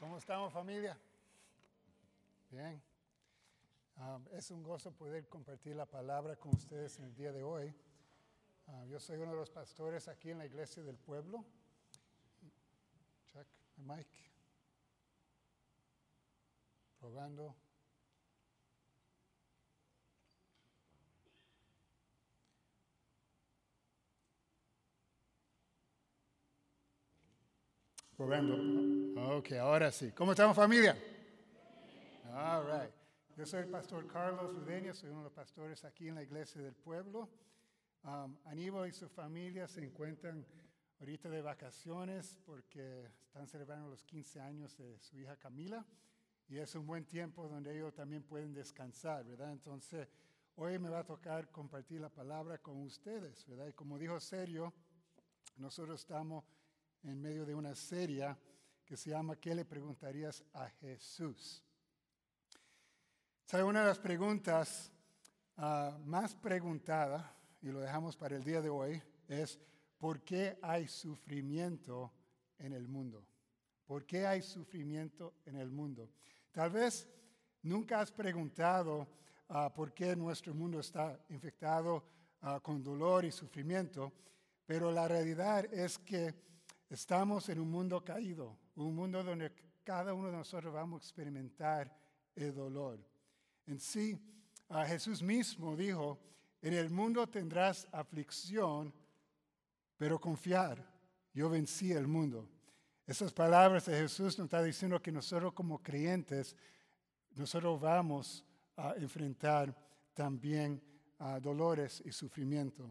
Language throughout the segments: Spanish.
¿Cómo estamos familia? Bien. Um, es un gozo poder compartir la palabra con ustedes en el día de hoy. Uh, yo soy uno de los pastores aquí en la iglesia del pueblo. Check mic. Probando. Probando. Ok, ahora sí. ¿Cómo estamos familia? All right. Yo soy el pastor Carlos Udeña, soy uno de los pastores aquí en la iglesia del pueblo. Um, Aníbal y su familia se encuentran ahorita de vacaciones porque están celebrando los 15 años de su hija Camila y es un buen tiempo donde ellos también pueden descansar, ¿verdad? Entonces, hoy me va a tocar compartir la palabra con ustedes, ¿verdad? Y como dijo Sergio, nosotros estamos en medio de una serie que se llama ¿Qué le preguntarías a Jesús? ¿Sabe? Una de las preguntas uh, más preguntadas, y lo dejamos para el día de hoy, es ¿por qué hay sufrimiento en el mundo? ¿Por qué hay sufrimiento en el mundo? Tal vez nunca has preguntado uh, por qué nuestro mundo está infectado uh, con dolor y sufrimiento, pero la realidad es que Estamos en un mundo caído, un mundo donde cada uno de nosotros vamos a experimentar el dolor. En sí, a Jesús mismo dijo, en el mundo tendrás aflicción, pero confiar, yo vencí el mundo. Esas palabras de Jesús nos está diciendo que nosotros como creyentes, nosotros vamos a enfrentar también a dolores y sufrimiento.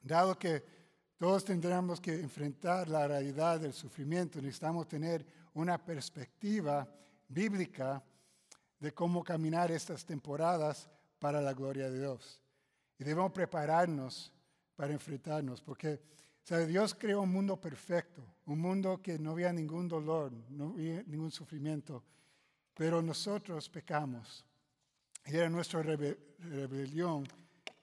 Dado que todos tendremos que enfrentar la realidad del sufrimiento. Necesitamos tener una perspectiva bíblica de cómo caminar estas temporadas para la gloria de Dios. Y debemos prepararnos para enfrentarnos, porque Dios creó un mundo perfecto, un mundo que no había ningún dolor, no había ningún sufrimiento, pero nosotros pecamos. Y era nuestra rebelión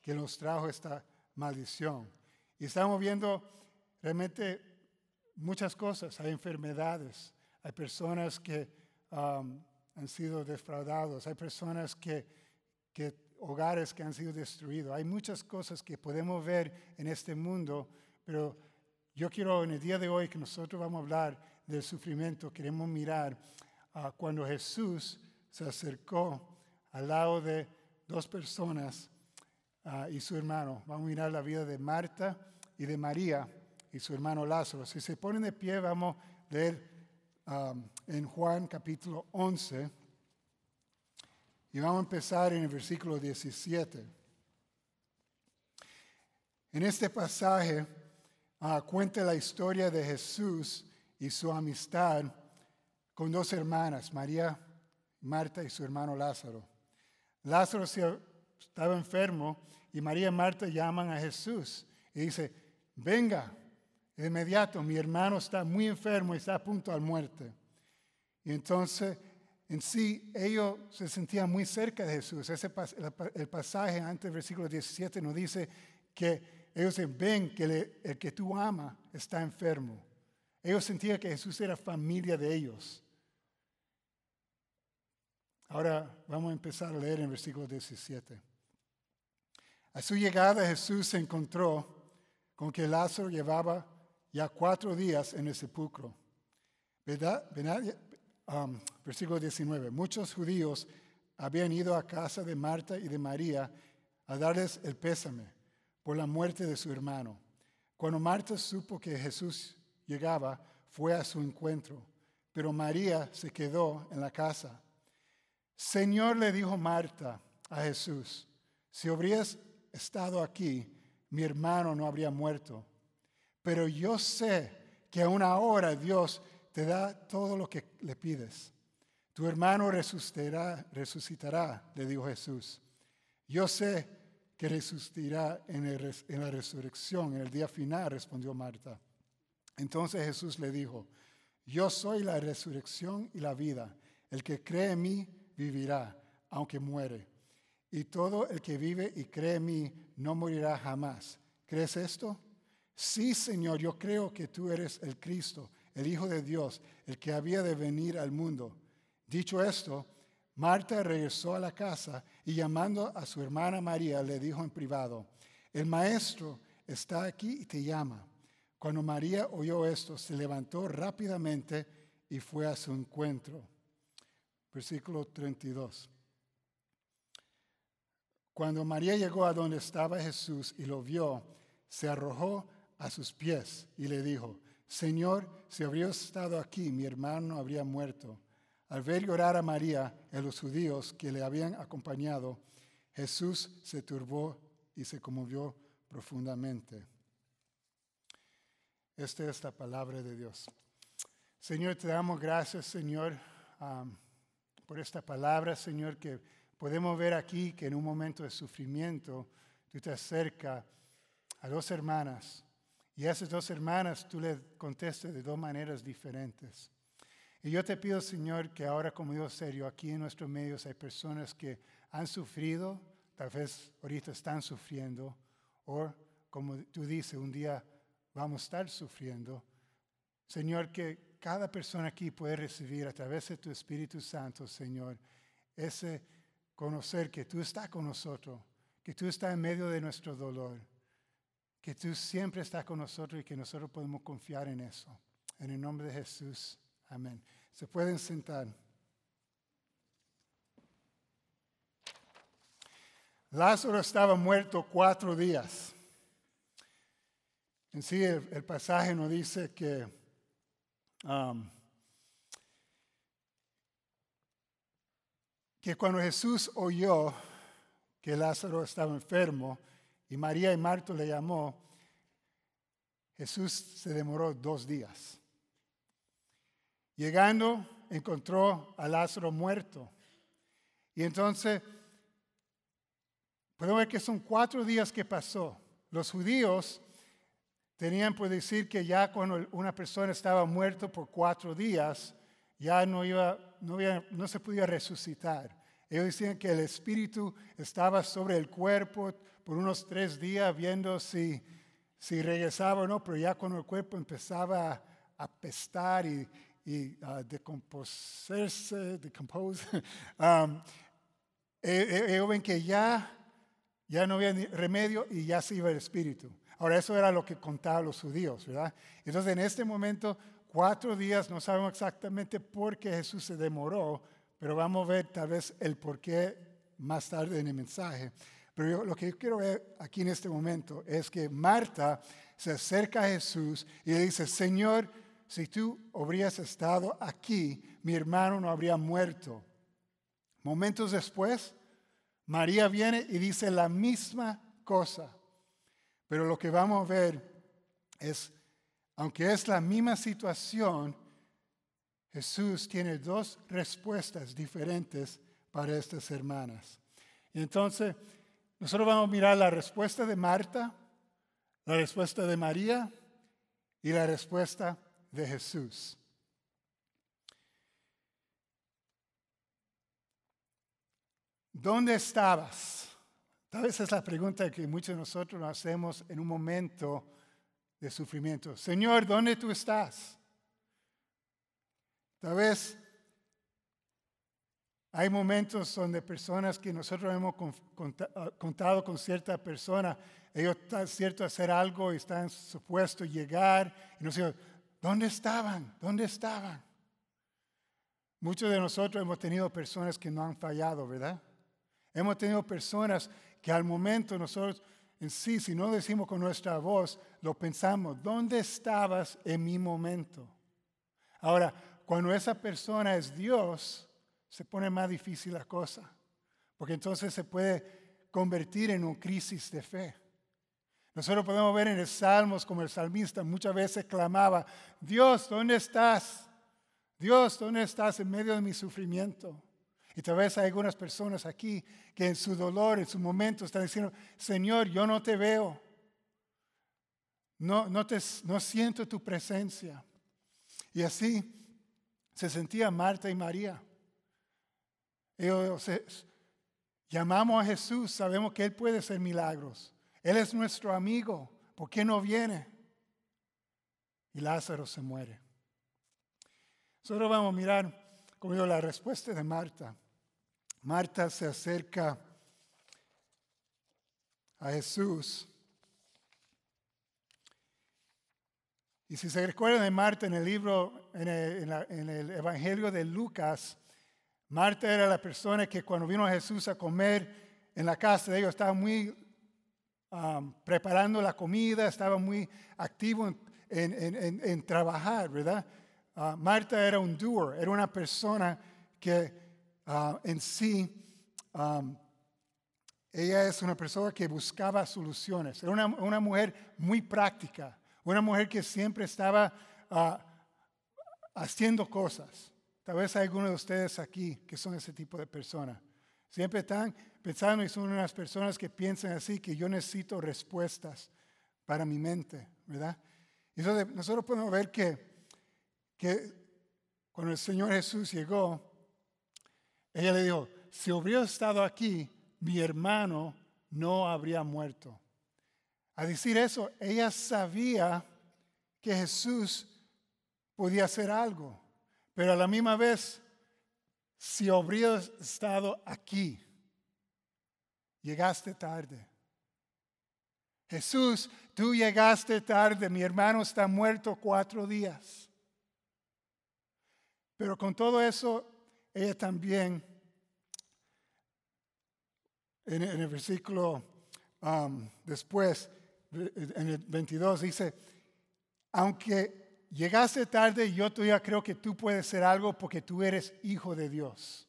que nos trajo esta maldición. Y estamos viendo realmente muchas cosas. Hay enfermedades, hay personas que um, han sido defraudados, hay personas que, que, hogares que han sido destruidos. Hay muchas cosas que podemos ver en este mundo, pero yo quiero en el día de hoy que nosotros vamos a hablar del sufrimiento, queremos mirar a cuando Jesús se acercó al lado de dos personas uh, y su hermano. Vamos a mirar la vida de Marta y de María y su hermano Lázaro. Si se ponen de pie, vamos a leer um, en Juan capítulo 11 y vamos a empezar en el versículo 17. En este pasaje uh, cuenta la historia de Jesús y su amistad con dos hermanas, María, Marta y su hermano Lázaro. Lázaro estaba enfermo y María y Marta llaman a Jesús y dice, venga, de inmediato, mi hermano está muy enfermo y está a punto de muerte. Y entonces, en sí, ellos se sentían muy cerca de Jesús. Ese, el pasaje antes del versículo 17 nos dice que ellos ven que el que tú amas está enfermo. Ellos sentían que Jesús era familia de ellos. Ahora vamos a empezar a leer en versículo 17. A su llegada Jesús se encontró con que Lázaro llevaba ya cuatro días en el sepulcro. Um, versículo 19. Muchos judíos habían ido a casa de Marta y de María a darles el pésame por la muerte de su hermano. Cuando Marta supo que Jesús llegaba, fue a su encuentro, pero María se quedó en la casa. Señor, le dijo Marta a Jesús, si habrías estado aquí, mi hermano no habría muerto. Pero yo sé que a una hora Dios te da todo lo que le pides. Tu hermano resucitará, resucitará, le dijo Jesús. Yo sé que resucitará en, en la resurrección, en el día final, respondió Marta. Entonces Jesús le dijo, yo soy la resurrección y la vida. El que cree en mí vivirá, aunque muere y todo el que vive y cree en mí no morirá jamás. ¿Crees esto? Sí, Señor, yo creo que tú eres el Cristo, el Hijo de Dios, el que había de venir al mundo. Dicho esto, Marta regresó a la casa y llamando a su hermana María le dijo en privado, el maestro está aquí y te llama. Cuando María oyó esto, se levantó rápidamente y fue a su encuentro. Versículo 32. Cuando María llegó a donde estaba Jesús y lo vio, se arrojó a sus pies y le dijo, Señor, si habría estado aquí, mi hermano habría muerto. Al ver llorar a María y a los judíos que le habían acompañado, Jesús se turbó y se conmovió profundamente. Esta es la palabra de Dios. Señor, te damos gracias, Señor, por esta palabra, Señor, que podemos ver aquí que en un momento de sufrimiento tú te acercas a dos hermanas y a esas dos hermanas tú le contestas de dos maneras diferentes. Y yo te pido, Señor, que ahora como Dios serio, aquí en nuestros medios hay personas que han sufrido, tal vez ahorita están sufriendo, o como tú dices, un día vamos a estar sufriendo. Señor, que cada persona aquí puede recibir a través de tu Espíritu Santo, Señor, ese conocer que tú estás con nosotros, que tú estás en medio de nuestro dolor, que tú siempre estás con nosotros y que nosotros podemos confiar en eso. En el nombre de Jesús. Amén. Se pueden sentar. Lázaro estaba muerto cuatro días. En sí, el, pasaje nos dice que um, que cuando Jesús oyó que Lázaro estaba enfermo y María y Marta le llamó, Jesús se demoró dos días. Llegando, encontró a Lázaro muerto. Y entonces, podemos ver que son cuatro días que pasó. Los judíos tenían por decir que ya cuando una persona estaba muerta por cuatro días, ya no, iba, no, no se podía resucitar. Ellos decían que el espíritu estaba sobre el cuerpo por unos tres días viendo si, si regresaba o no, pero ya cuando el cuerpo empezaba a apestar y, y a decomposerse, um, e, e, ellos ven que ya, ya no había remedio y ya se iba el espíritu. Ahora, eso era lo que contaban los judíos, ¿verdad? Entonces, en este momento, cuatro días, no sabemos exactamente por qué Jesús se demoró, pero vamos a ver tal vez el por qué más tarde en el mensaje. Pero lo que yo quiero ver aquí en este momento es que Marta se acerca a Jesús y le dice, Señor, si tú habrías estado aquí, mi hermano no habría muerto. Momentos después, María viene y dice la misma cosa. Pero lo que vamos a ver es, aunque es la misma situación, Jesús tiene dos respuestas diferentes para estas hermanas. Y entonces, nosotros vamos a mirar la respuesta de Marta, la respuesta de María y la respuesta de Jesús. ¿Dónde estabas? Tal vez es la pregunta que muchos de nosotros nos hacemos en un momento de sufrimiento. Señor, ¿dónde tú estás? Tal vez hay momentos donde personas que nosotros hemos ah, contado con cierta persona, ellos están cierto hacer algo y están supuestos llegar y nos dicen, ¿dónde estaban? ¿Dónde estaban? Muchos de nosotros hemos tenido personas que no han fallado, ¿verdad? Hemos tenido personas que al momento nosotros en sí, si no decimos con nuestra voz, lo pensamos, ¿dónde estabas en mi momento? Ahora, cuando esa persona es Dios, se pone más difícil la cosa, porque entonces se puede convertir en una crisis de fe. Nosotros podemos ver en el Salmos como el salmista muchas veces clamaba, Dios, ¿dónde estás? Dios, ¿dónde estás en medio de mi sufrimiento? Y tal vez hay algunas personas aquí que en su dolor, en su momento, están diciendo, Señor, yo no te veo. No, no, te, no siento tu presencia. Y así se sentía Marta y María. Llamamos a Jesús, sabemos que Él puede hacer milagros. Él es nuestro amigo. ¿Por qué no viene? Y Lázaro se muere. Nosotros vamos a mirar, como digo, la respuesta de Marta. Marta se acerca a Jesús. Y si se recuerdan de Marta en el libro, en el, Evangelio de Lucas, Marta era la persona que cuando vino a Jesús a comer en la casa de ellos estaba muy um, preparando la comida, estaba muy activo en, trabajar, ¿verdad? Uh, Marta era un doer, era una persona que uh, en sí um, ella es una persona que buscaba soluciones. Era una, mujer muy práctica, una mujer que siempre estaba ah, haciendo cosas. Tal vez hay algunos de ustedes aquí que son ese tipo de personas. Siempre están pensando y son unas personas que piensan así, que yo necesito respuestas para mi mente, ¿verdad? Y entonces nosotros podemos ver que, que cuando el Señor Jesús llegó, ella le dijo, si hubiera estado aquí, mi hermano no habría muerto. A decir eso, ella sabía que Jesús podía hacer algo, pero a la misma vez, si habría estado aquí, llegaste tarde. Jesús, tú llegaste tarde, mi hermano está muerto cuatro días. Pero con todo eso, ella también en, el versículo um, después, en el 22, dice, aunque llegaste tarde, yo todavía creo que tú puedes ser algo porque tú eres hijo de Dios.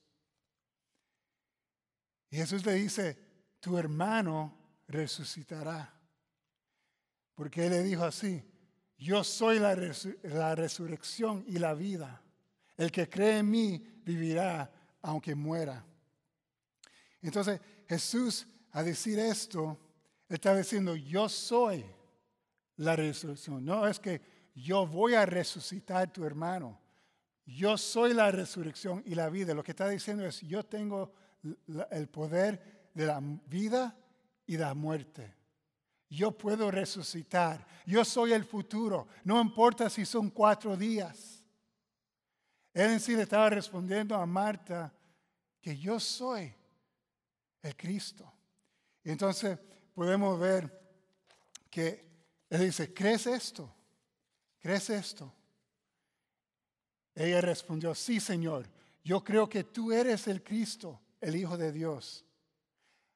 Y Jesús le dice, tu hermano resucitará. Porque él le dijo así, yo soy la, la resurrección y la vida. El que cree en mí vivirá aunque muera. Entonces, Jesús, a decir esto, está diciendo, yo soy la resurrección. No es que yo voy a resucitar tu hermano. Yo soy la resurrección y la vida. Lo que está diciendo es, yo tengo el poder de la vida y la muerte. Yo puedo resucitar. Yo soy el futuro. No importa si son cuatro días. Él en sí le estaba respondiendo a Marta que yo soy el Cristo. Entonces podemos ver que Él dice, ¿crees esto? ¿Crees esto? Ella respondió, sí, Señor, yo creo que tú eres el Cristo, el Hijo de Dios.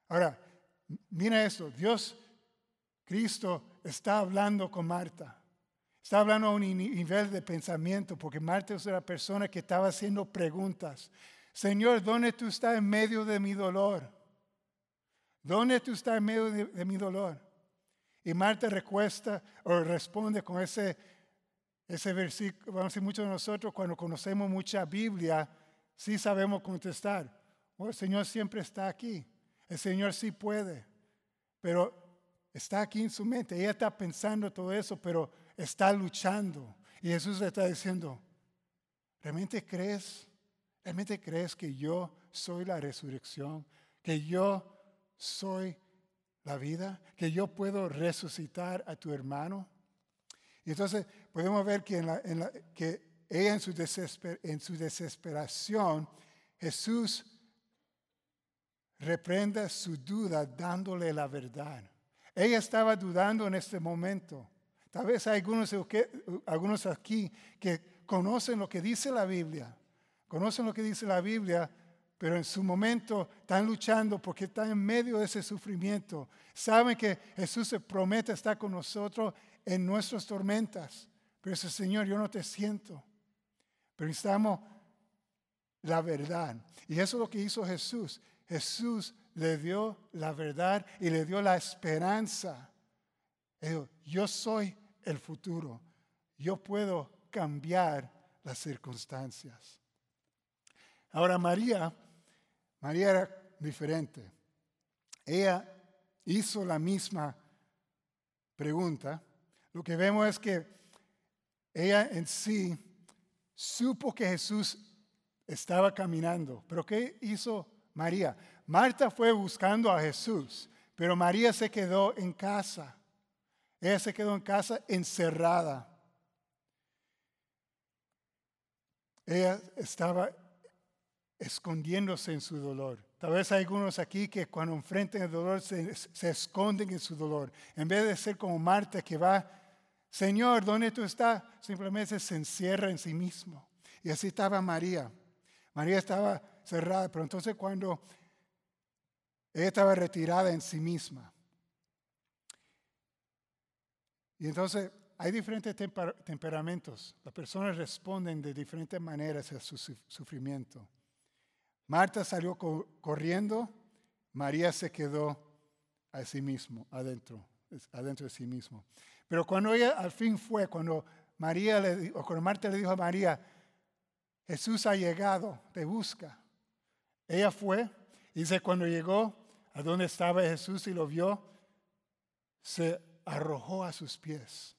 Ahora, mira esto, Dios, Cristo, está hablando con Marta. Está hablando a un nivel de pensamiento, porque Marta es una persona que estaba haciendo preguntas. Señor, ¿dónde tú estás en medio de mi dolor? ¿Dónde tú estás en medio de, mi dolor? Y Marta recuesta o responde con ese, ese versículo. Vamos a decir, muchos de nosotros cuando conocemos mucha Biblia, sí sabemos contestar. Oh, el Señor siempre está aquí. El Señor sí puede. Pero está aquí en su mente. Ella está pensando todo eso, pero está luchando. Y Jesús le está diciendo, ¿realmente crees? ¿Realmente crees que yo soy la resurrección? Que yo soy la vida, que yo puedo resucitar a tu hermano. Y entonces podemos ver que, en que ella en su, en desesperación, Jesús reprende su duda dándole la verdad. Ella estaba dudando en este momento. Tal vez hay algunos, algunos aquí que conocen lo que dice la Biblia, conocen lo que dice la Biblia, pero en su momento están luchando porque están en medio de ese sufrimiento. Saben que Jesús se promete estar con nosotros en nuestras tormentas. Pero ese Señor, yo no te siento. Pero necesitamos la verdad. Y eso es lo que hizo Jesús. Jesús le dio la verdad y le dio la esperanza. Dijo, yo soy el futuro. Yo puedo cambiar las circunstancias. Ahora María María era diferente. Ella hizo la misma pregunta. Lo que vemos es que ella en sí supo que Jesús estaba caminando. Pero ¿qué hizo María? Marta fue buscando a Jesús, pero María se quedó en casa. Ella se quedó en casa encerrada. ella estaba escondiéndose en su dolor. Tal vez hay algunos aquí que cuando enfrentan el dolor se, se, esconden en su dolor. En vez de ser como Marta que va, Señor, ¿dónde tú estás? Simplemente se encierra en sí mismo. Y así estaba María. María estaba cerrada, pero entonces cuando ella estaba retirada en sí misma. Y entonces hay diferentes temperamentos. Las personas responden de diferentes maneras a su sufrimiento. Marta salió corriendo, María se quedó a sí mismo, adentro, adentro de sí mismo. Pero cuando ella al fin fue, cuando María o cuando Marta le dijo a María, Jesús ha llegado, te busca. Ella fue, y dice, cuando llegó a donde estaba Jesús y lo vio, se arrojó a sus pies.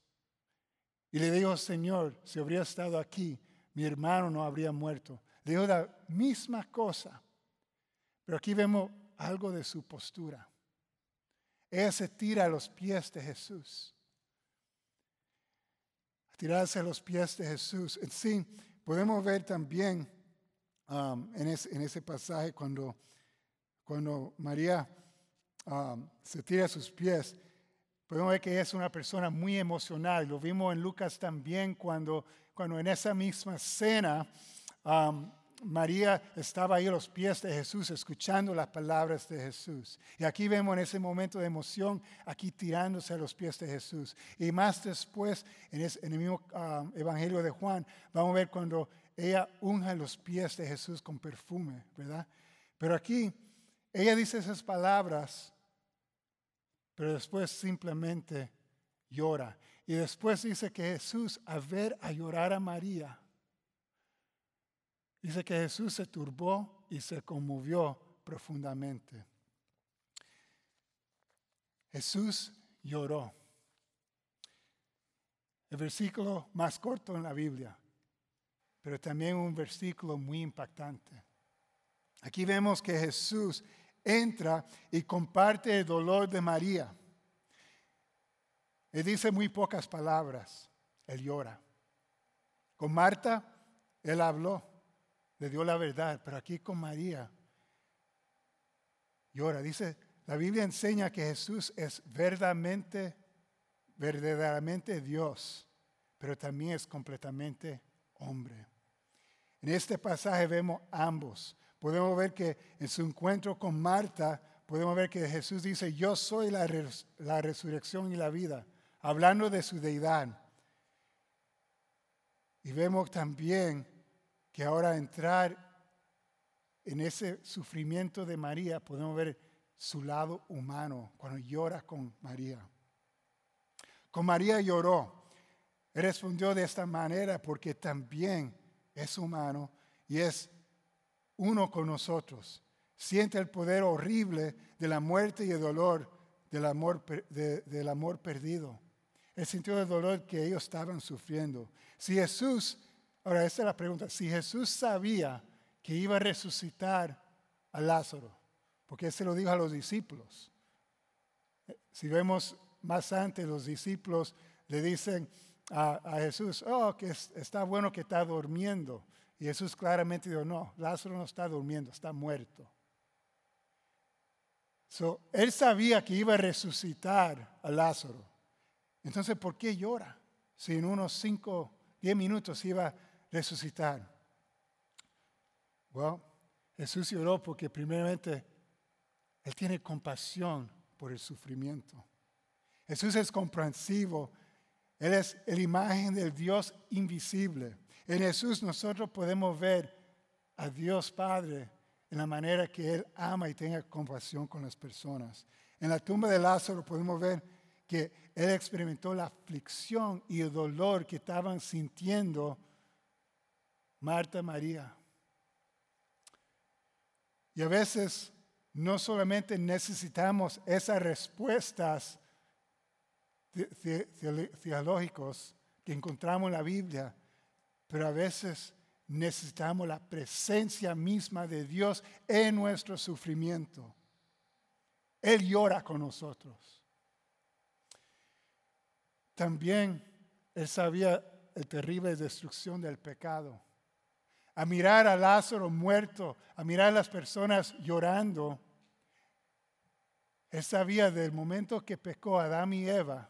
Y le dijo, Señor, si habría estado aquí, mi hermano no habría muerto. Dijo la misma cosa. Pero aquí vemos algo de su postura. Ella se tira a los pies de Jesús. Tirarse a los pies de Jesús. Sí, podemos ver también um, en, ese, pasaje cuando, cuando María um, se tira a sus pies, podemos ver que ella es una persona muy emocional. Lo vimos en Lucas también cuando, cuando en esa misma cena María estaba ahí a los pies de Jesús escuchando las palabras de Jesús. Y aquí vemos en ese momento de emoción, aquí tirándose a los pies de Jesús. Y más después, en, el mismo Evangelio de Juan, vamos a ver cuando ella unja los pies de Jesús con perfume, ¿verdad? Pero aquí, ella dice esas palabras, pero después simplemente llora. Y después dice que Jesús, a ver a llorar a María, Dice que Jesús se turbó y se conmovió profundamente. Jesús lloró. El versículo más corto en la Biblia, pero también un versículo muy impactante. Aquí vemos que Jesús entra y comparte el dolor de María. Él dice muy pocas palabras, él llora. Con Marta, él habló le dio la verdad, pero aquí con María llora. Dice, la Biblia enseña que Jesús es verdaderamente, verdaderamente Dios, pero también es completamente hombre. En este pasaje vemos ambos. Podemos ver que en su encuentro con Marta, podemos ver que Jesús dice, yo soy la, la resurrección y la vida, hablando de su deidad. Y vemos también que ahora entrar en ese sufrimiento de María podemos ver su lado humano cuando llora con María. Con María lloró. Respondió de esta manera porque también es humano y es uno con nosotros. Siente el poder horrible de la muerte y el dolor del amor, del amor perdido. El sentido del dolor que ellos estaban sufriendo. Si Jesús Ahora, esta es la pregunta. Si Jesús sabía que iba a resucitar a Lázaro, porque se lo dijo a los discípulos. Si vemos más antes, los discípulos le dicen a, Jesús, oh, que está bueno que está durmiendo. Y Jesús claramente dijo, no, Lázaro no está durmiendo, está muerto. So, él sabía que iba a resucitar a Lázaro. Entonces, ¿por qué llora? Si en unos cinco, diez minutos iba resucitar. Bueno, Jesús lloró porque primeramente Él tiene compasión por el sufrimiento. Jesús es comprensivo. Él es la imagen del Dios invisible. En Jesús nosotros podemos ver a Dios Padre en la manera que Él ama y tenga compasión con las personas. En la tumba de Lázaro podemos ver que Él experimentó la aflicción y el dolor que estaban sintiendo Marta, María. Y a veces no solamente necesitamos esas respuestas teológicas que encontramos en la Biblia, pero a veces necesitamos la presencia misma de Dios en nuestro sufrimiento. Él llora con nosotros. También Él sabía la terrible destrucción del pecado. A mirar a Lázaro muerto, a mirar a las personas llorando, él sabía del momento que pecó Adán y Eva,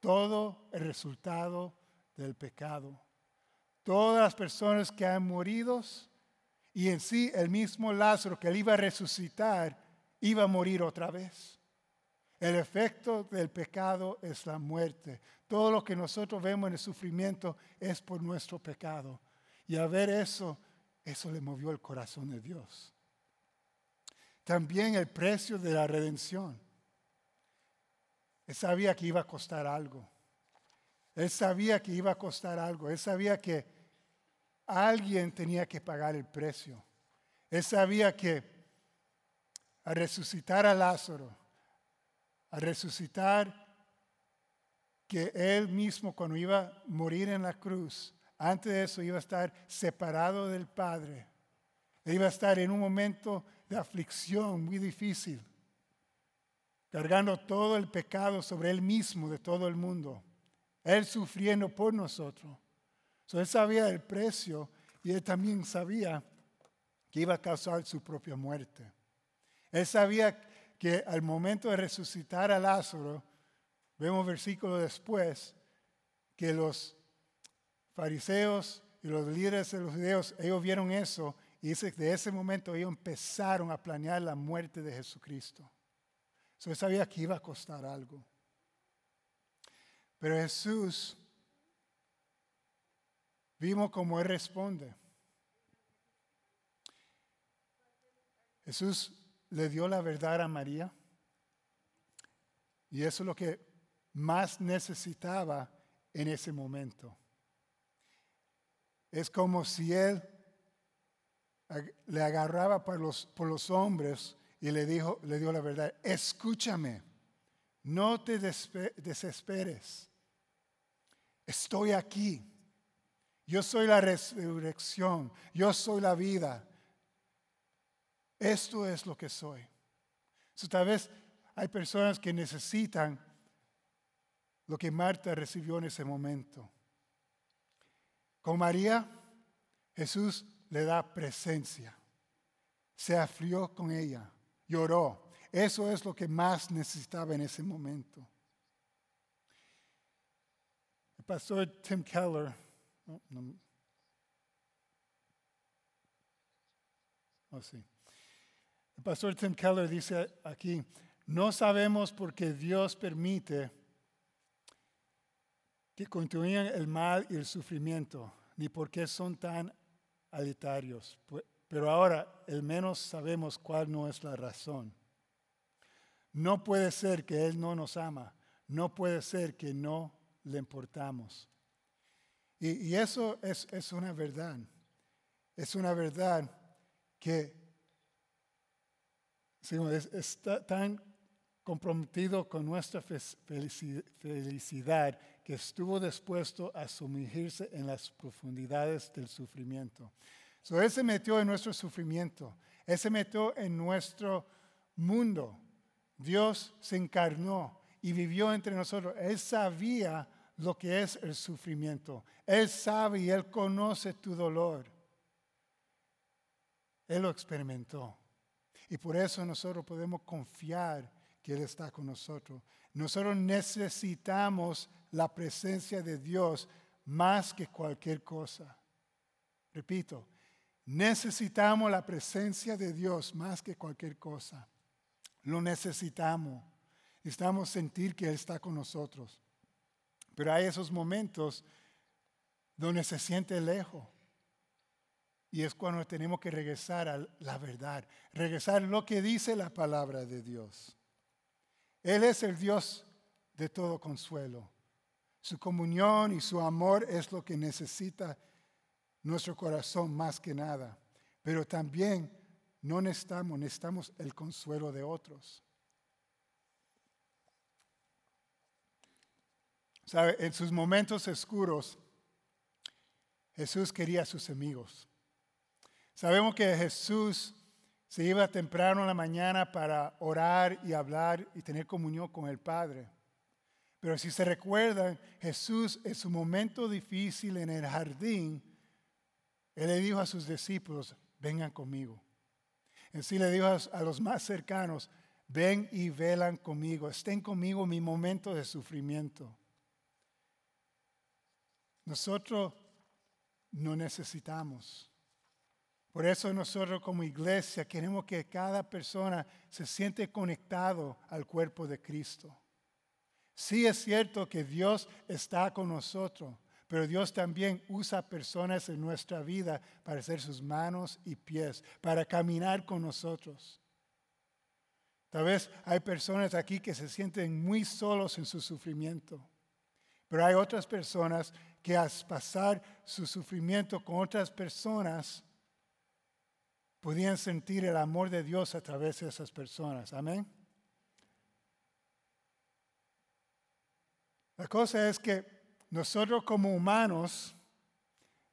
todo el resultado del pecado. Todas las personas que han morido y en sí el mismo Lázaro que él iba a resucitar, iba a morir otra vez. El efecto del pecado es la muerte. Todo lo que nosotros vemos en el sufrimiento es por nuestro pecado. Y a ver eso, eso le movió el corazón de Dios. También el precio de la redención. Él sabía que iba a costar algo. Él sabía que iba a costar algo. Él sabía que alguien tenía que pagar el precio. Él sabía que a resucitar a Lázaro, a resucitar que él mismo cuando iba a morir en la cruz, antes de eso iba a estar separado del Padre. iba a estar en un momento de aflicción muy difícil, cargando todo el pecado sobre él mismo de todo el mundo. Él sufriendo por nosotros. él sabía el precio y él también sabía que iba a causar su propia muerte. Él sabía que al momento de resucitar a Lázaro, vemos versículo después, que los fariseos y los líderes de los judíos, ellos vieron eso y dice de ese momento ellos empezaron a planear la muerte de Jesucristo. So, sabía que iba a costar algo. Pero Jesús, vimos cómo Él responde. Jesús le dio la verdad a María. Y eso es lo que más necesitaba en ese momento. Es como si Él le agarraba por los, por los hombres y le, dijo, le dio la verdad. Escúchame, no te desesperes. Estoy aquí. Yo soy la resurrección. Yo soy la vida. Esto es lo que soy. tal vez hay personas que necesitan lo que Marta recibió en ese momento. Con María, Jesús le da presencia. Se aflió con ella, lloró. Eso es lo que más necesitaba en ese momento. El pastor Tim Keller, oh, El pastor Tim Keller dice aquí, no sabemos por qué Dios permite que continúen el mal y el sufrimiento, ni por qué son tan alitarios. Pero ahora, el menos sabemos cuál no es la razón. No puede ser que Él no nos ama. No puede ser que no le importamos. Y, eso es, es, una verdad. Es una verdad que está tan comprometido con nuestra felicidad que estuvo dispuesto a sumergirse en las profundidades del sufrimiento. So, él se metió en nuestro sufrimiento, Él se metió en nuestro mundo. Dios se encarnó y vivió entre nosotros. Él sabía lo que es el sufrimiento. Él sabe y Él conoce tu dolor. Él lo experimentó. Y por eso nosotros podemos confiar que Él está con nosotros. Nosotros necesitamos la presencia de Dios más que cualquier cosa. Repito, necesitamos la presencia de Dios más que cualquier cosa. Lo necesitamos. Necesitamos sentir que Él está con nosotros. Pero hay esos momentos donde se siente lejos. Y es cuando tenemos que regresar a la verdad, regresar lo que dice la palabra de Dios. Él es el Dios de todo consuelo. Su comunión y su amor es lo que necesita nuestro corazón más que nada. Pero también no necesitamos, necesitamos el consuelo de otros. ¿Sabe? En sus momentos oscuros, Jesús quería a sus amigos. Sabemos que Jesús se iba temprano en la mañana para orar y hablar y tener comunión con el Padre. Pero si se recuerdan, Jesús en su momento difícil en el jardín, Él le dijo a sus discípulos, vengan conmigo. En sí le dijo a los más cercanos, ven y velan conmigo, estén conmigo en mi momento de sufrimiento. Nosotros no necesitamos. Por eso nosotros como iglesia queremos que cada persona se siente conectado al cuerpo de Cristo. Sí es cierto que Dios está con nosotros, pero Dios también usa personas en nuestra vida para ser sus manos y pies, para caminar con nosotros. Tal vez hay personas aquí que se sienten muy solos en su sufrimiento, pero hay otras personas que al pasar su sufrimiento con otras personas, podían sentir el amor de Dios a través de esas personas. Amén. La cosa es que nosotros como humanos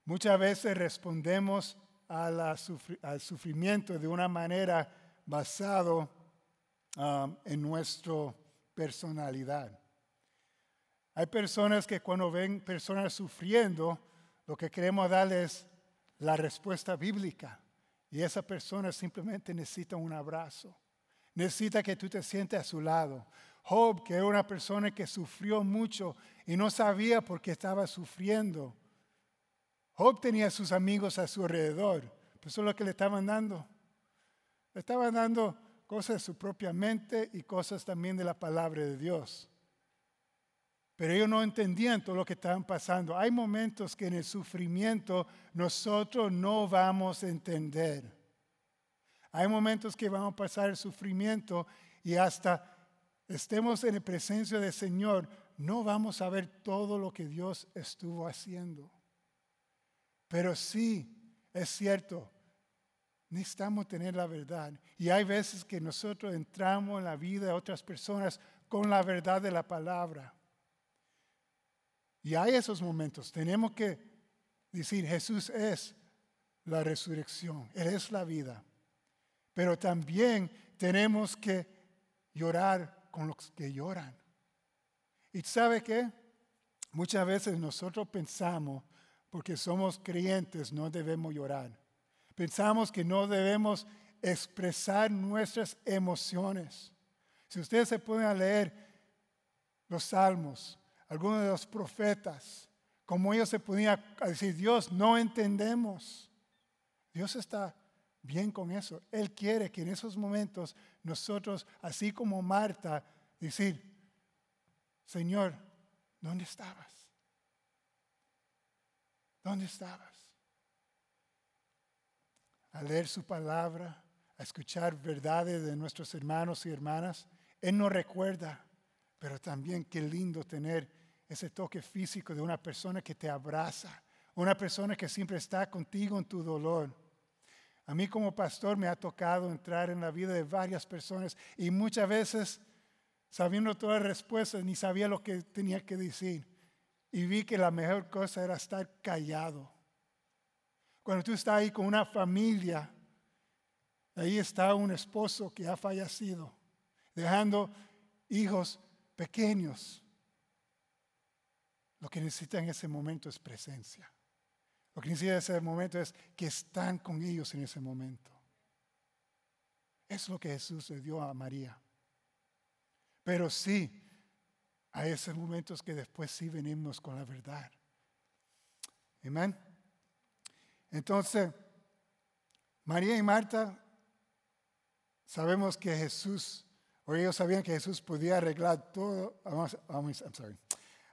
muchas veces respondemos al sufrimiento de una manera basado um, en nuestra personalidad. Hay personas que cuando ven personas sufriendo, lo que queremos darles la respuesta bíblica. Y esa persona simplemente necesita un abrazo. Necesita que tú te sientes a su lado. Job, que era una persona que sufrió mucho y no sabía por qué estaba sufriendo. Job tenía sus amigos a su alrededor. Pues eso es lo que le estaban dando. Le estaban dando cosas de su propia mente y cosas también de la palabra de Dios. Pero ellos no entendían todo lo que estaban pasando. Hay momentos que en el sufrimiento nosotros no vamos a entender. Hay momentos que vamos a pasar el sufrimiento y hasta estemos en la presencia del Señor, no vamos a ver todo lo que Dios estuvo haciendo. Pero sí, es cierto, necesitamos tener la verdad. Y hay veces que nosotros entramos en la vida de otras personas con la verdad de la palabra. Y hay esos momentos. Tenemos que decir, Jesús es la resurrección, Él es la vida. Pero también tenemos que llorar con los que lloran. ¿Y sabe qué? Muchas veces nosotros pensamos, porque somos creyentes, no debemos llorar. Pensamos que no debemos expresar nuestras emociones. Si ustedes se pueden leer los salmos, algunos de los profetas, como ellos se podían decir, Dios, no entendemos. Dios está bien con eso. Él quiere que en esos momentos nosotros, así como Marta, decir, Señor, ¿dónde estabas? ¿Dónde estabas? A leer su palabra, a escuchar verdades de nuestros hermanos y hermanas, Él nos recuerda, pero también qué lindo tener ese toque físico de una persona que te abraza, una persona que siempre está contigo en tu dolor. A mí como pastor me ha tocado entrar en la vida de varias personas y muchas veces, sabiendo todas las respuestas, ni sabía lo que tenía que decir. Y vi que la mejor cosa era estar callado. Cuando tú estás ahí con una familia, ahí está un esposo que ha fallecido, dejando hijos pequeños. Lo que necesita en ese momento es presencia. Lo que necesita en ese momento es que están con ellos en ese momento. Es lo que Jesús le dio a María. Pero sí, hay esos momentos que después sí venimos con la verdad. Amén. Entonces, María y Marta, sabemos que Jesús, o ellos sabían que Jesús podía arreglar todo. I'm sorry.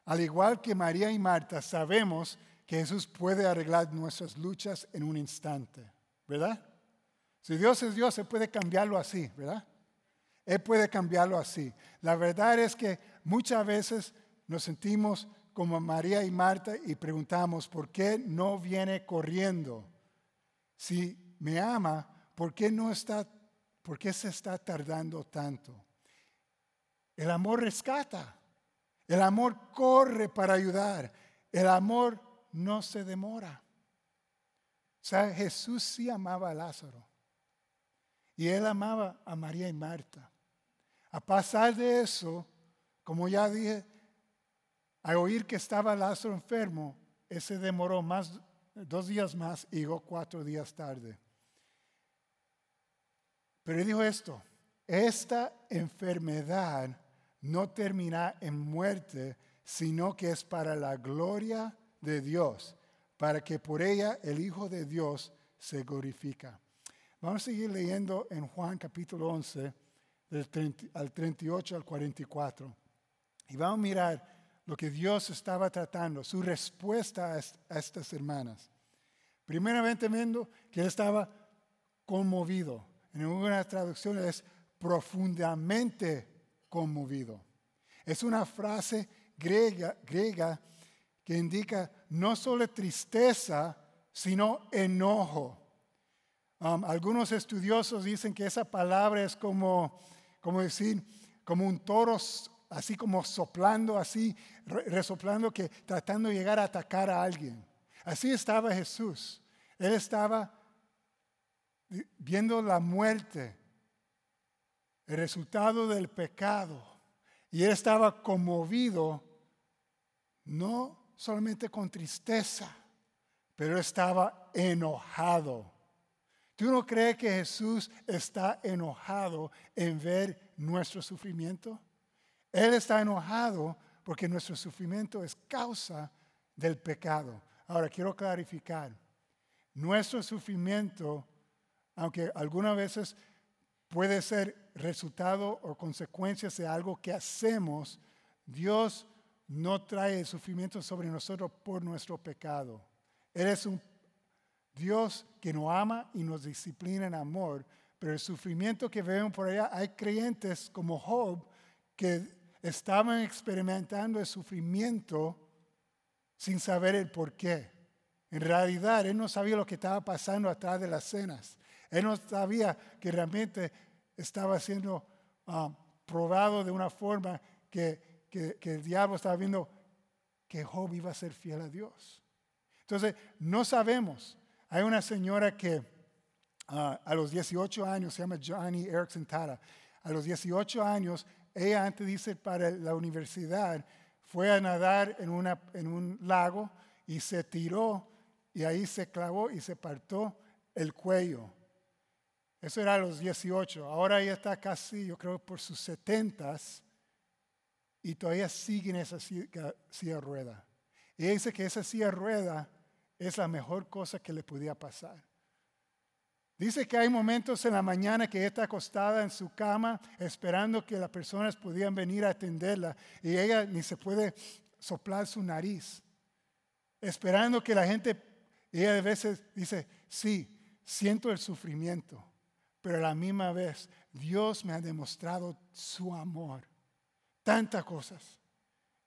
Al igual que María y Marta, sabemos que Jesús puede arreglar nuestras luchas en un instante, ¿verdad? Si Dios es Dios, Él puede cambiarlo así, ¿verdad? Él puede cambiarlo así. La verdad es que muchas veces nos sentimos como María y Marta y preguntamos, ¿por qué no viene corriendo? Si me ama, ¿por qué no está, por qué se está tardando tanto? El amor rescata. El amor corre para ayudar. El amor no se demora. O sea, Jesús sí amaba a Lázaro. Y él amaba a María y Marta. A pasar de eso, como ya dije, a oír que estaba Lázaro enfermo, ese demoró más dos días más y llegó cuatro días tarde. Pero él dijo esto, esta enfermedad no termina en muerte, sino que es para la gloria de Dios, para que por ella el Hijo de Dios se glorifica. Vamos a seguir leyendo en Juan capítulo 11, del 30, al 38 al 44. Y vamos a mirar lo que Dios estaba tratando, su respuesta a, estas hermanas. Primeramente viendo que él estaba conmovido. En una traducción es profundamente conmovido. Es una frase griega, que indica no solo tristeza, sino enojo. Algunos estudiosos dicen que esa palabra es como, como decir, como un toro así como soplando, así resoplando, que tratando de llegar a atacar a alguien. Así estaba Jesús. Él estaba viendo la muerte, el resultado del pecado. Y él estaba conmovido, no solamente con tristeza, pero estaba enojado. ¿Tú no crees que Jesús está enojado en ver nuestro sufrimiento? Él está enojado porque nuestro sufrimiento es causa del pecado. Ahora, quiero clarificar. Nuestro sufrimiento, aunque algunas veces puede ser resultado o consecuencia de algo que hacemos, Dios no trae sufrimiento sobre nosotros por nuestro pecado. Él es un Dios que nos ama y nos disciplina en amor, pero el sufrimiento que vemos por allá, hay creyentes como Job que estaban experimentando el sufrimiento sin saber el por qué. En realidad, él no sabía lo que estaba pasando atrás de las cenas. Él no sabía que realmente estaba siendo ah, probado de una forma que, el diablo estaba viendo que Job iba a ser fiel a Dios. Entonces, no sabemos. Hay una señora que ah, a los 18 años, se llama Johnny Erickson Tara, a los 18 años ella antes dice para la universidad, fue a nadar en, en un lago y se tiró y ahí se clavó y se partió el cuello. Eso era a los 18. Ahora ella está casi, yo creo, por sus 70 y todavía sigue en esa silla, rueda. Y ella dice que esa silla rueda es la mejor cosa que le podía pasar. Dice que hay momentos en la mañana que ella está acostada en su cama esperando que las personas pudieran venir a atenderla y ella ni se puede soplar su nariz. Esperando que la gente, ella a veces dice, sí, siento el sufrimiento, pero a la misma vez Dios me ha demostrado su amor. Tantas cosas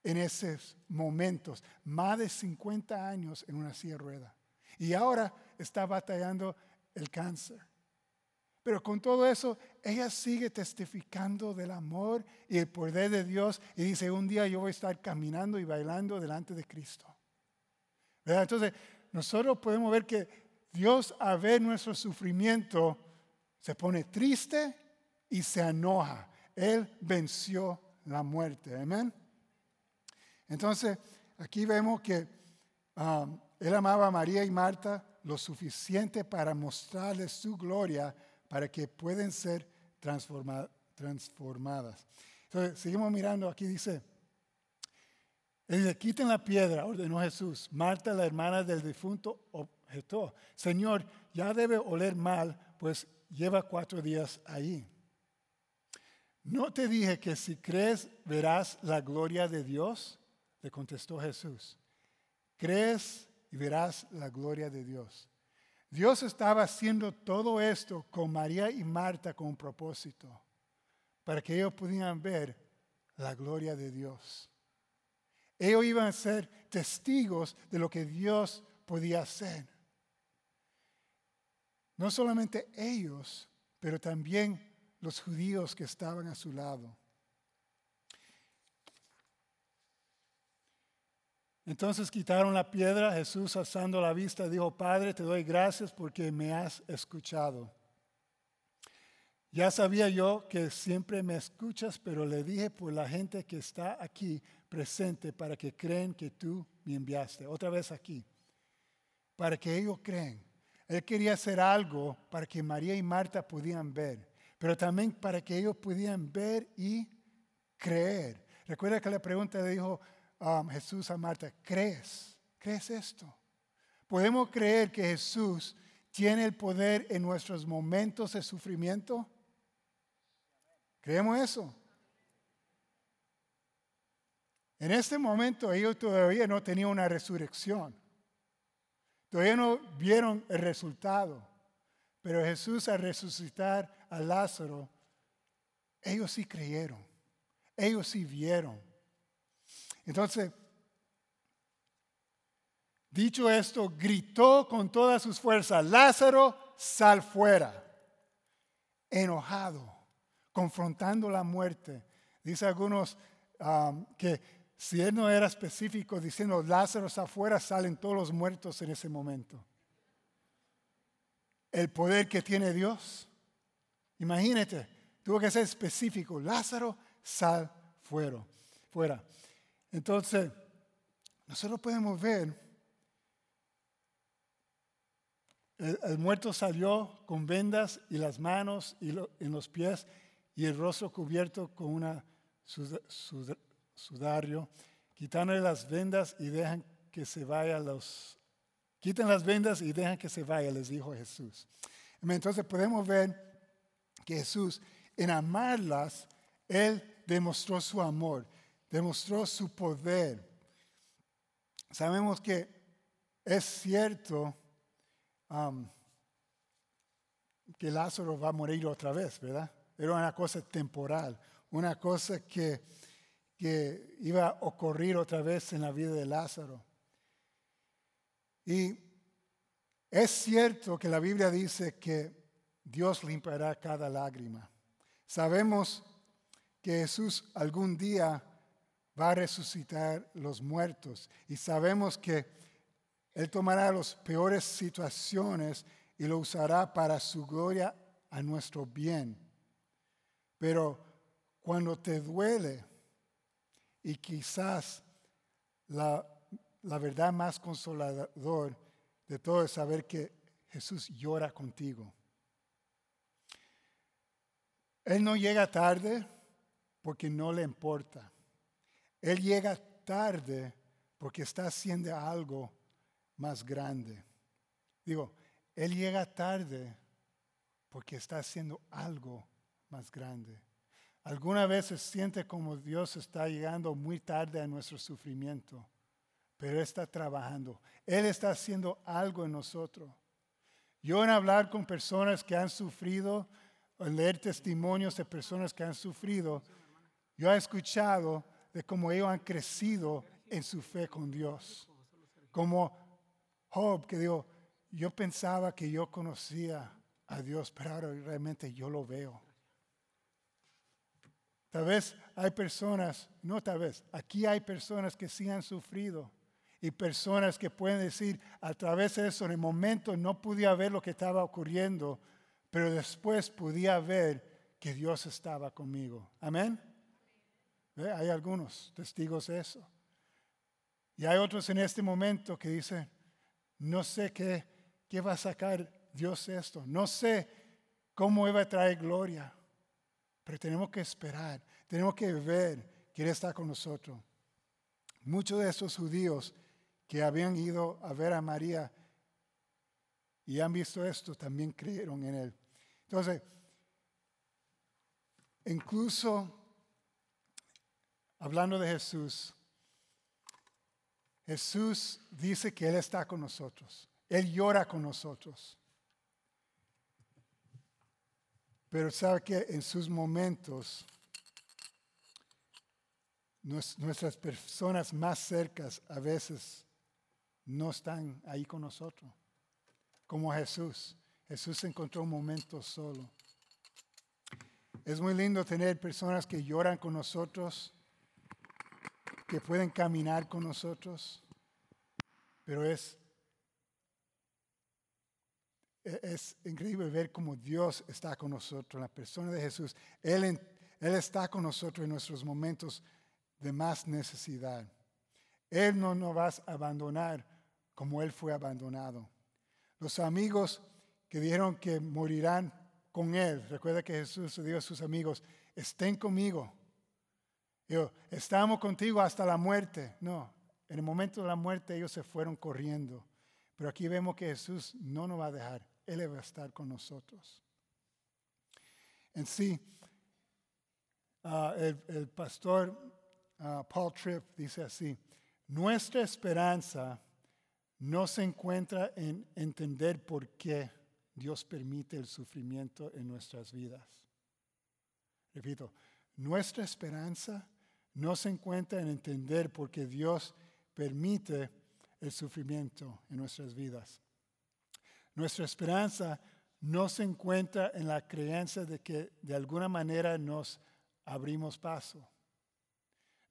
en esos momentos, más de 50 años en una silla de rueda. Y ahora está batallando el cáncer. Pero con todo eso, ella sigue testificando del amor y el poder de Dios y dice, un día yo voy a estar caminando y bailando delante de Cristo. Entonces, nosotros podemos ver que Dios a ver nuestro sufrimiento se pone triste y se enoja. Él venció la muerte. Amén. Entonces, aquí vemos que um, él amaba a María y Marta lo suficiente para mostrarles su gloria para que puedan ser transformadas. Entonces, seguimos mirando, aquí dice, dice, quiten la piedra, ordenó Jesús. Marta, la hermana del difunto, objetó, Señor, ya debe oler mal, pues lleva cuatro días ahí. ¿No te dije que si crees verás la gloria de Dios? Le contestó Jesús. ¿Crees y verás la gloria de Dios. Dios estaba haciendo todo esto con María y Marta con un propósito, para que ellos pudieran ver la gloria de Dios. Ellos iban a ser testigos de lo que Dios podía hacer. No solamente ellos, pero también los judíos que estaban a su lado. Entonces quitaron la piedra, Jesús alzando la vista dijo, Padre, te doy gracias porque me has escuchado. Ya sabía yo que siempre me escuchas, pero le dije por la gente que está aquí presente para que creen que tú me enviaste. Otra vez aquí. para que ellos creen. Él quería hacer algo para que María y Marta pudieran ver, pero también para que ellos pudieran ver y creer. Recuerda que la pregunta le dijo um, Jesús a Marta, ¿crees? ¿Crees esto? ¿Podemos creer que Jesús tiene el poder en nuestros momentos de sufrimiento? ¿Creemos eso? En este momento ellos todavía no tenían una resurrección. Todavía no vieron el resultado. Pero Jesús al resucitar a Lázaro, ellos sí creyeron. Ellos sí vieron. Entonces, dicho esto, gritó con todas sus fuerzas, Lázaro, sal fuera. Enojado, confrontando la muerte. Dice algunos um, que si él no era específico diciendo Lázaro afuera, salen todos los muertos en ese momento. El poder que tiene Dios. Imagínate, tuvo que ser específico. Lázaro, sal fuera. fuera. Entonces, nosotros podemos ver, el, muerto salió con vendas y las manos y en los pies y el rostro cubierto con una sudario, quitanle las vendas y dejan que se vaya los... Quiten las vendas y dejan que se vaya, les dijo Jesús. Entonces podemos ver que Jesús, en amarlas, Él demostró su amor, demostró su poder. Sabemos que es cierto um, que Lázaro va a morir otra vez, ¿verdad? Era una cosa temporal, una cosa que que iba a ocurrir otra vez en la vida de Lázaro. Y es cierto que la Biblia dice que Dios limpiará cada lágrima. Sabemos que Jesús algún día va a resucitar los muertos y sabemos que Él tomará las peores situaciones y lo usará para su gloria a nuestro bien. Pero cuando te duele, y quizás la, verdad más consolador de todo es saber que Jesús llora contigo. Él no llega tarde porque no le importa. Él llega tarde porque está haciendo algo más grande. Digo, Él llega tarde porque está haciendo algo más grande. Alguna vez se siente como Dios está llegando muy tarde a nuestro sufrimiento, pero Él está trabajando. Él está haciendo algo en nosotros. Yo en hablar con personas que han sufrido, en leer testimonios de personas que han sufrido, yo he escuchado de cómo ellos han crecido en su fe con Dios. Como Job que dijo, yo pensaba que yo conocía a Dios, pero ahora realmente yo lo veo. Tal vez hay personas, no tal vez, aquí hay personas que sí han sufrido y personas que pueden decir, a través de eso en el momento no podía ver lo que estaba ocurriendo, pero después podía ver que Dios estaba conmigo. Amén. Hay algunos testigos de eso. Y hay otros en este momento que dicen, no sé qué, qué va a sacar Dios esto, no sé cómo iba a traer gloria. Pero tenemos que esperar, tenemos que ver que Él está con nosotros. Muchos de esos judíos que habían ido a ver a María y han visto esto, también creyeron en Él. Entonces, incluso hablando de Jesús, Jesús dice que Él está con nosotros. Él llora con nosotros. Pero sabe que en sus momentos, nuestras personas más cercas a veces no están ahí con nosotros, como Jesús. Jesús encontró un momento solo. Es muy lindo tener personas que lloran con nosotros, que pueden caminar con nosotros, pero es es increíble ver cómo Dios está con nosotros, en la persona de Jesús. Él, Él está con nosotros en nuestros momentos de más necesidad. Él no nos va a abandonar como él fue abandonado. Los amigos que dijeron que morirán con él, recuerda que Jesús dijo a sus amigos, estén conmigo. Yo, estamos contigo hasta la muerte. No, en el momento de la muerte ellos se fueron corriendo. Pero aquí vemos que Jesús no nos va a dejar. Él va a estar con nosotros. En sí, ah, el, pastor ah, Paul Tripp dice así, nuestra esperanza no se encuentra en entender por qué Dios permite el sufrimiento en nuestras vidas. Repito, nuestra esperanza no se encuentra en entender por qué Dios permite el sufrimiento en nuestras vidas. Nuestra esperanza no se encuentra en la creencia de que de alguna manera nos abrimos paso.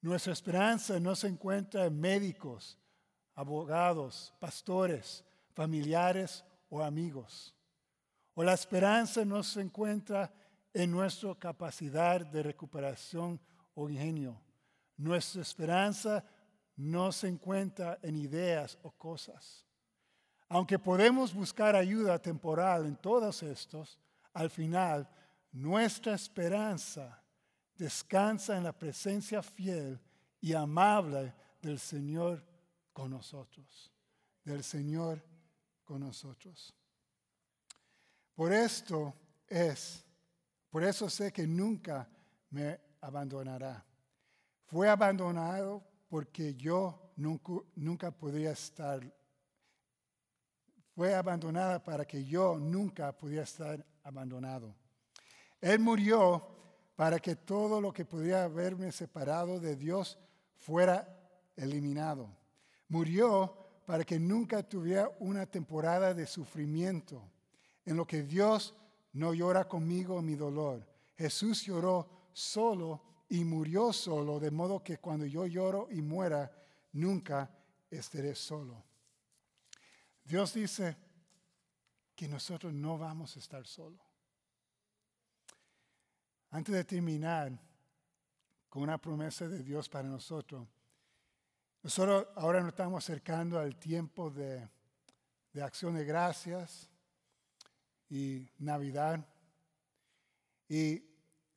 Nuestra esperanza no se encuentra en médicos, abogados, pastores, familiares o amigos. O la esperanza no se encuentra en nuestra capacidad de recuperación o ingenio. Nuestra esperanza no se encuentra en ideas o cosas. Aunque podemos buscar ayuda temporal en todos estos, al final nuestra esperanza descansa en la presencia fiel y amable del Señor con nosotros, del Señor con nosotros. Por esto es, por eso sé que nunca me abandonará. Fue abandonado porque yo nunca, nunca podría estar fue abandonada para que yo nunca pudiera estar abandonado. Él murió para que todo lo que pudiera haberme separado de Dios fuera eliminado. Murió para que nunca tuviera una temporada de sufrimiento en lo que Dios no llora conmigo mi dolor. Jesús lloró solo y murió solo, de modo que cuando yo lloro y muera, nunca estaré solo. Dios dice que nosotros no vamos a estar solos. Antes de terminar con una promesa de Dios para nosotros, nosotros ahora nos estamos acercando al tiempo de, de acción de gracias y Navidad. Y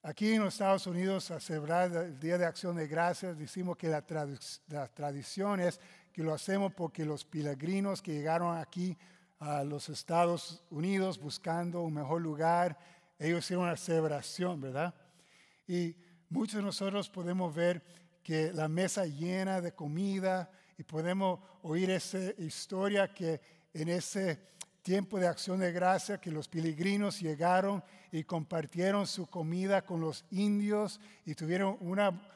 aquí en los Estados Unidos, a celebrar el Día de Acción de Gracias, decimos que la, la tradición es que lo hacemos porque los peregrinos que llegaron aquí a los Estados Unidos buscando un mejor lugar, ellos hicieron una celebración, ¿verdad? Y muchos de nosotros podemos ver que la mesa llena de comida y podemos oír esa historia que en ese tiempo de acción de gracia que los peregrinos llegaron y compartieron su comida con los indios y tuvieron una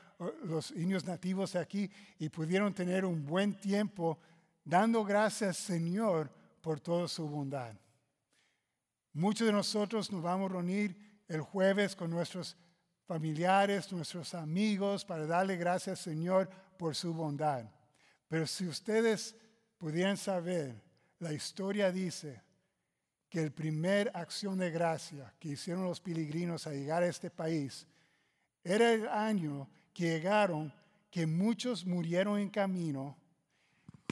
los indios nativos aquí y pudieron tener un buen tiempo dando gracias Señor por toda su bondad. Muchos de nosotros nos vamos a reunir el jueves con nuestros familiares, nuestros amigos, para darle gracias Señor por su bondad. Pero si ustedes pudieran saber, la historia dice que el primer acción de gracia que hicieron los peregrinos a llegar a este país era el año que llegaron, que muchos murieron en camino,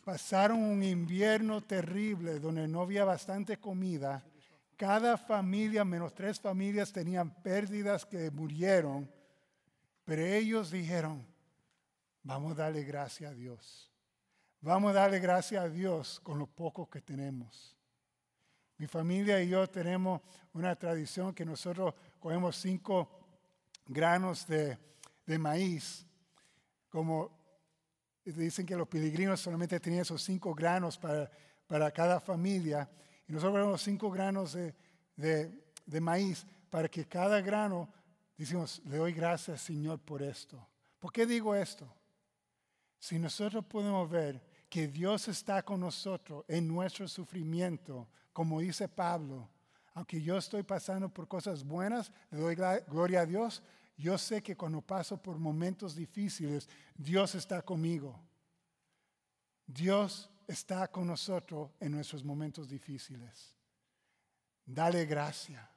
pasaron un invierno terrible donde no había bastante comida. Cada familia, menos tres familias, tenían pérdidas que murieron. Pero ellos dijeron, vamos a darle gracias a Dios. Vamos a darle gracias a Dios con lo poco que tenemos. Mi familia y yo tenemos una tradición que nosotros cogemos cinco granos de, de maíz, como dicen que los peregrinos solamente tenían esos cinco granos para, para cada familia, y nosotros tenemos cinco granos de, de, maíz para que cada grano, decimos, le doy gracias Señor por esto. ¿Por qué digo esto? Si nosotros podemos ver que Dios está con nosotros en nuestro sufrimiento, como dice Pablo, aunque yo estoy pasando por cosas buenas, le doy gloria a Dios, yo sé que cuando paso por momentos difíciles, Dios está conmigo. Dios está con nosotros en nuestros momentos difíciles. Dale gracia.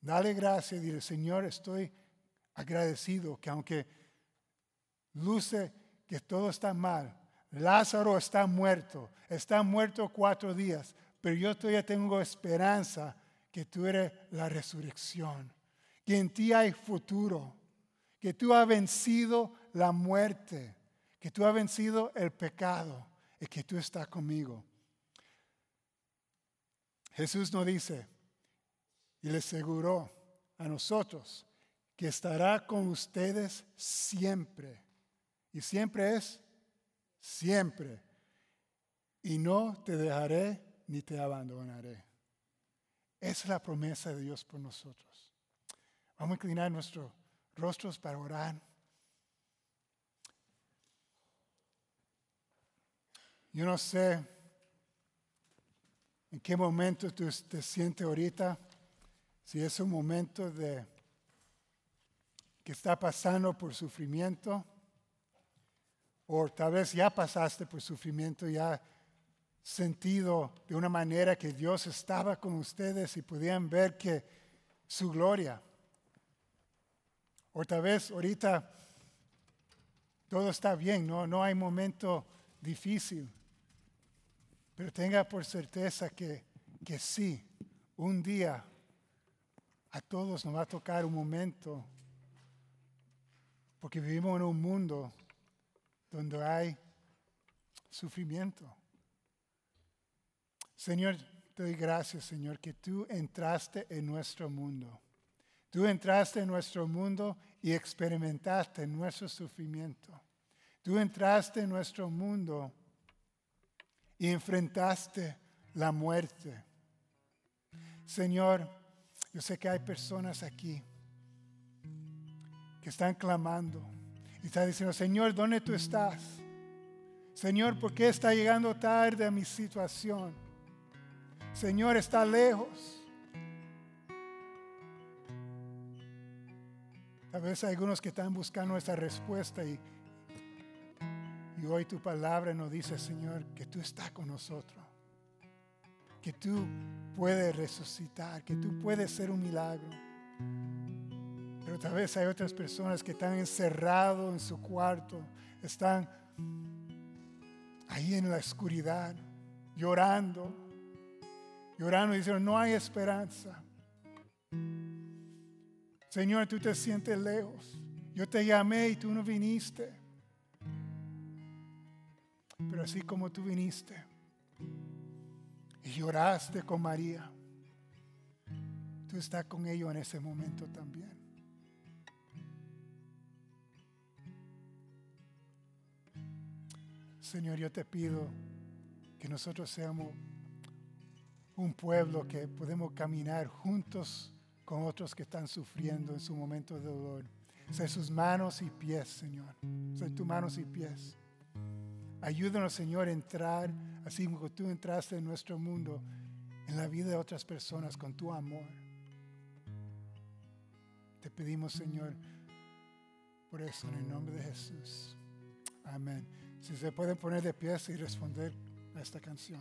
Dale gracia y dile, Señor, estoy agradecido que aunque luce que todo está mal, Lázaro está muerto, está muerto cuatro días, pero yo todavía tengo esperanza que tú eres la resurrección, que en ti hay futuro, que tú has vencido la muerte, que tú has vencido el pecado y que tú estás conmigo. Jesús nos dice y le aseguró a nosotros que estará con ustedes siempre. Y siempre es siempre. Y no te dejaré ni te abandonaré. Es la promesa de Dios por nosotros. Vamos a inclinar nuestros rostros para orar. Yo no sé en qué momento tú te sientes ahorita, si es un momento de que está pasando por sufrimiento, o tal vez ya pasaste por sufrimiento, ya sentido de una manera que Dios estaba con ustedes y podían ver que su gloria. O tal vez ahorita todo está bien, no, no hay momento difícil. Pero tenga por certeza que, que sí, un día a todos nos va a tocar un momento, porque vivimos en un mundo donde hay sufrimiento. Señor, doy gracias, Señor, que tú entraste en nuestro mundo. Tú entraste en nuestro mundo y experimentaste nuestro sufrimiento. Tú entraste en nuestro mundo y enfrentaste la muerte. Señor, yo sé que hay personas aquí que están clamando y están diciendo, Señor, ¿dónde tú estás? Señor, ¿por qué está llegando tarde a mi situación? Señor, está lejos. Tal vez hay algunos que están buscando esa respuesta y, y hoy tu palabra nos dice, Señor, que tú estás con nosotros. Que tú puedes resucitar, que tú puedes ser un milagro. Pero tal vez hay otras personas que están encerrados en su cuarto, están ahí en la oscuridad, llorando, llorando y diciendo, no hay esperanza. Señor, tú te sientes lejos. Yo te llamé y tú no viniste. Pero así como tú viniste y lloraste con María, tú estás con ellos en ese momento también. Señor, yo te pido que nosotros seamos un pueblo que podemos caminar juntos con otros que están sufriendo en su momento de dolor. Ser sus manos y pies, Señor. Ser tus manos y pies. Ayúdanos, Señor, a entrar, así como tú entraste en nuestro mundo, en la vida de otras personas con tu amor. Te pedimos, Señor, por eso, en el nombre de Jesús. Amén. Si se pueden poner de pies y responder a esta canción.